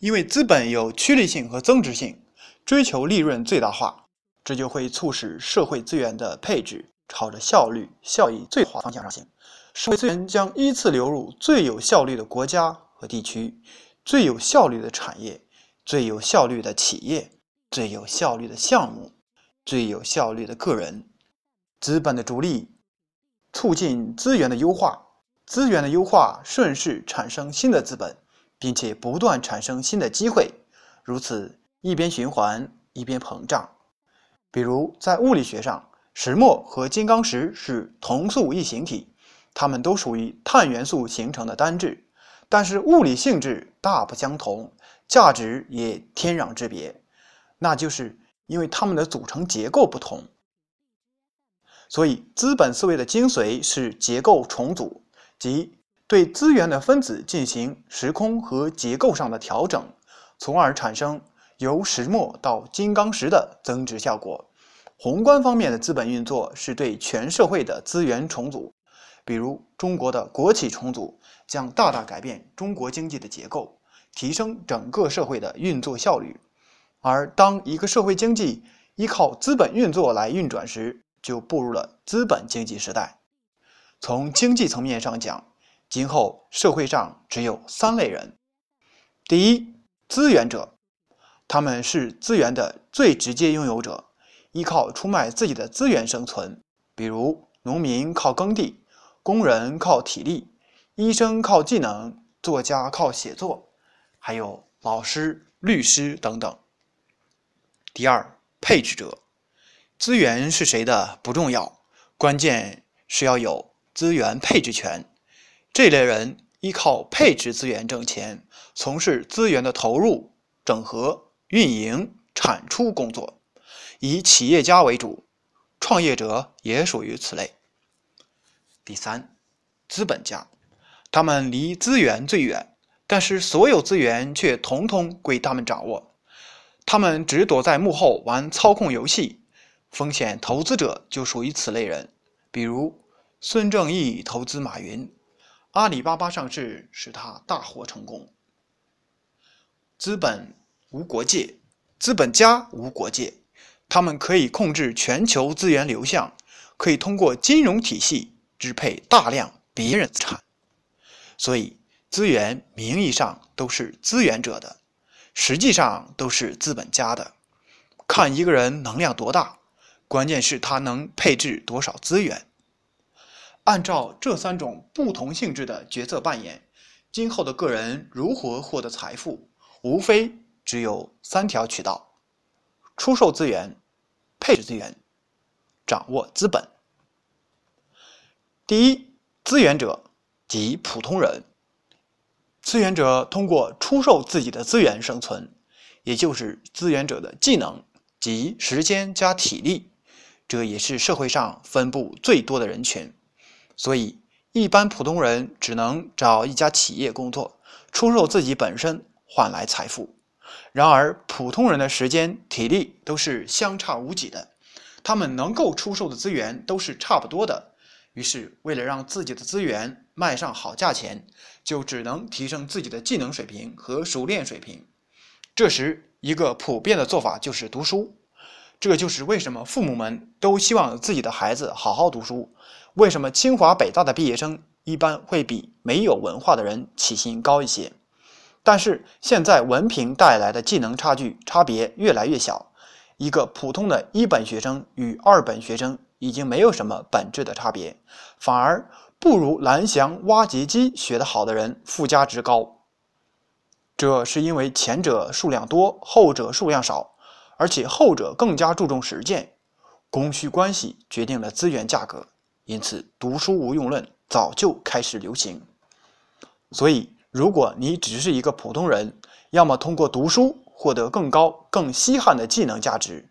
因为资本有趋利性和增值性，追求利润最大化，这就会促使社会资源的配置朝着效率、效益最大化方向上行。社会资源将依次流入最有效率的国家和地区、最有效率的产业、最有效率的企业、最有效率的项目、最有效率的个人。资本的逐利，促进资源的优化，资源的优化顺势产生新的资本。并且不断产生新的机会，如此一边循环一边膨胀。比如在物理学上，石墨和金刚石是同素异形体，它们都属于碳元素形成的单质，但是物理性质大不相同，价值也天壤之别。那就是因为它们的组成结构不同。所以，资本思维的精髓是结构重组，即。对资源的分子进行时空和结构上的调整，从而产生由石墨到金刚石的增值效果。宏观方面的资本运作是对全社会的资源重组，比如中国的国企重组将大大改变中国经济的结构，提升整个社会的运作效率。而当一个社会经济依靠资本运作来运转时，就步入了资本经济时代。从经济层面上讲，今后社会上只有三类人：第一，资源者，他们是资源的最直接拥有者，依靠出卖自己的资源生存。比如，农民靠耕地，工人靠体力，医生靠技能，作家靠写作，还有老师、律师等等。第二，配置者，资源是谁的不重要，关键是要有资源配置权。这类人依靠配置资源挣钱，从事资源的投入、整合、运营、产出工作，以企业家为主，创业者也属于此类。第三，资本家，他们离资源最远，但是所有资源却统统归他们掌握，他们只躲在幕后玩操控游戏。风险投资者就属于此类人，比如孙正义投资马云。阿里巴巴上市使他大获成功。资本无国界，资本家无国界，他们可以控制全球资源流向，可以通过金融体系支配大量别人资产。所以，资源名义上都是资源者的，实际上都是资本家的。看一个人能量多大，关键是他能配置多少资源。按照这三种不同性质的角色扮演，今后的个人如何获得财富，无非只有三条渠道：出售资源、配置资源、掌握资本。第一，资源者即普通人。资源者通过出售自己的资源生存，也就是资源者的技能及时间加体力，这也是社会上分布最多的人群。所以，一般普通人只能找一家企业工作，出售自己本身换来财富。然而，普通人的时间、体力都是相差无几的，他们能够出售的资源都是差不多的。于是，为了让自己的资源卖上好价钱，就只能提升自己的技能水平和熟练水平。这时，一个普遍的做法就是读书。这就是为什么父母们都希望自己的孩子好好读书。为什么清华北大的毕业生一般会比没有文化的人起薪高一些？但是现在文凭带来的技能差距差别越来越小，一个普通的一本学生与二本学生已经没有什么本质的差别，反而不如蓝翔挖掘机学得好的人附加值高。这是因为前者数量多，后者数量少，而且后者更加注重实践，供需关系决定了资源价格。因此，读书无用论早就开始流行。所以，如果你只是一个普通人，要么通过读书获得更高、更稀罕的技能价值，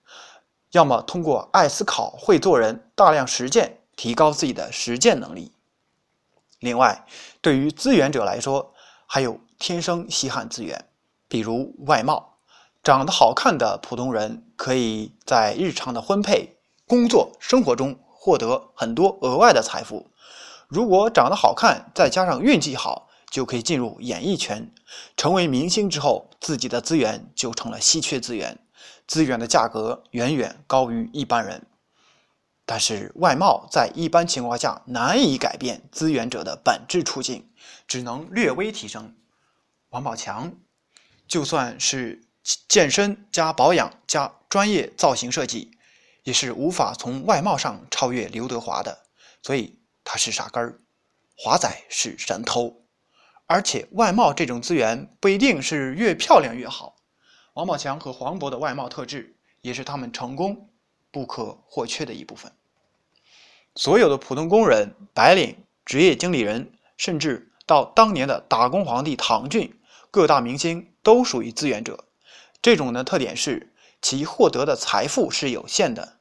要么通过爱思考、会做人、大量实践提高自己的实践能力。另外，对于资源者来说，还有天生稀罕资源，比如外貌。长得好看的普通人可以在日常的婚配、工作、生活中。获得很多额外的财富。如果长得好看，再加上运气好，就可以进入演艺圈，成为明星之后，自己的资源就成了稀缺资源，资源的价格远远高于一般人。但是外貌在一般情况下难以改变资源者的本质处境，只能略微提升。王宝强，就算是健身加保养加专业造型设计，也是无法从外貌上超越刘德华的，所以他是傻根儿。华仔是神偷，而且外貌这种资源不一定是越漂亮越好。王宝强和黄渤的外貌特质也是他们成功不可或缺的一部分。所有的普通工人、白领、职业经理人，甚至到当年的打工皇帝唐骏，各大明星都属于资源者。这种的特点是其获得的财富是有限的，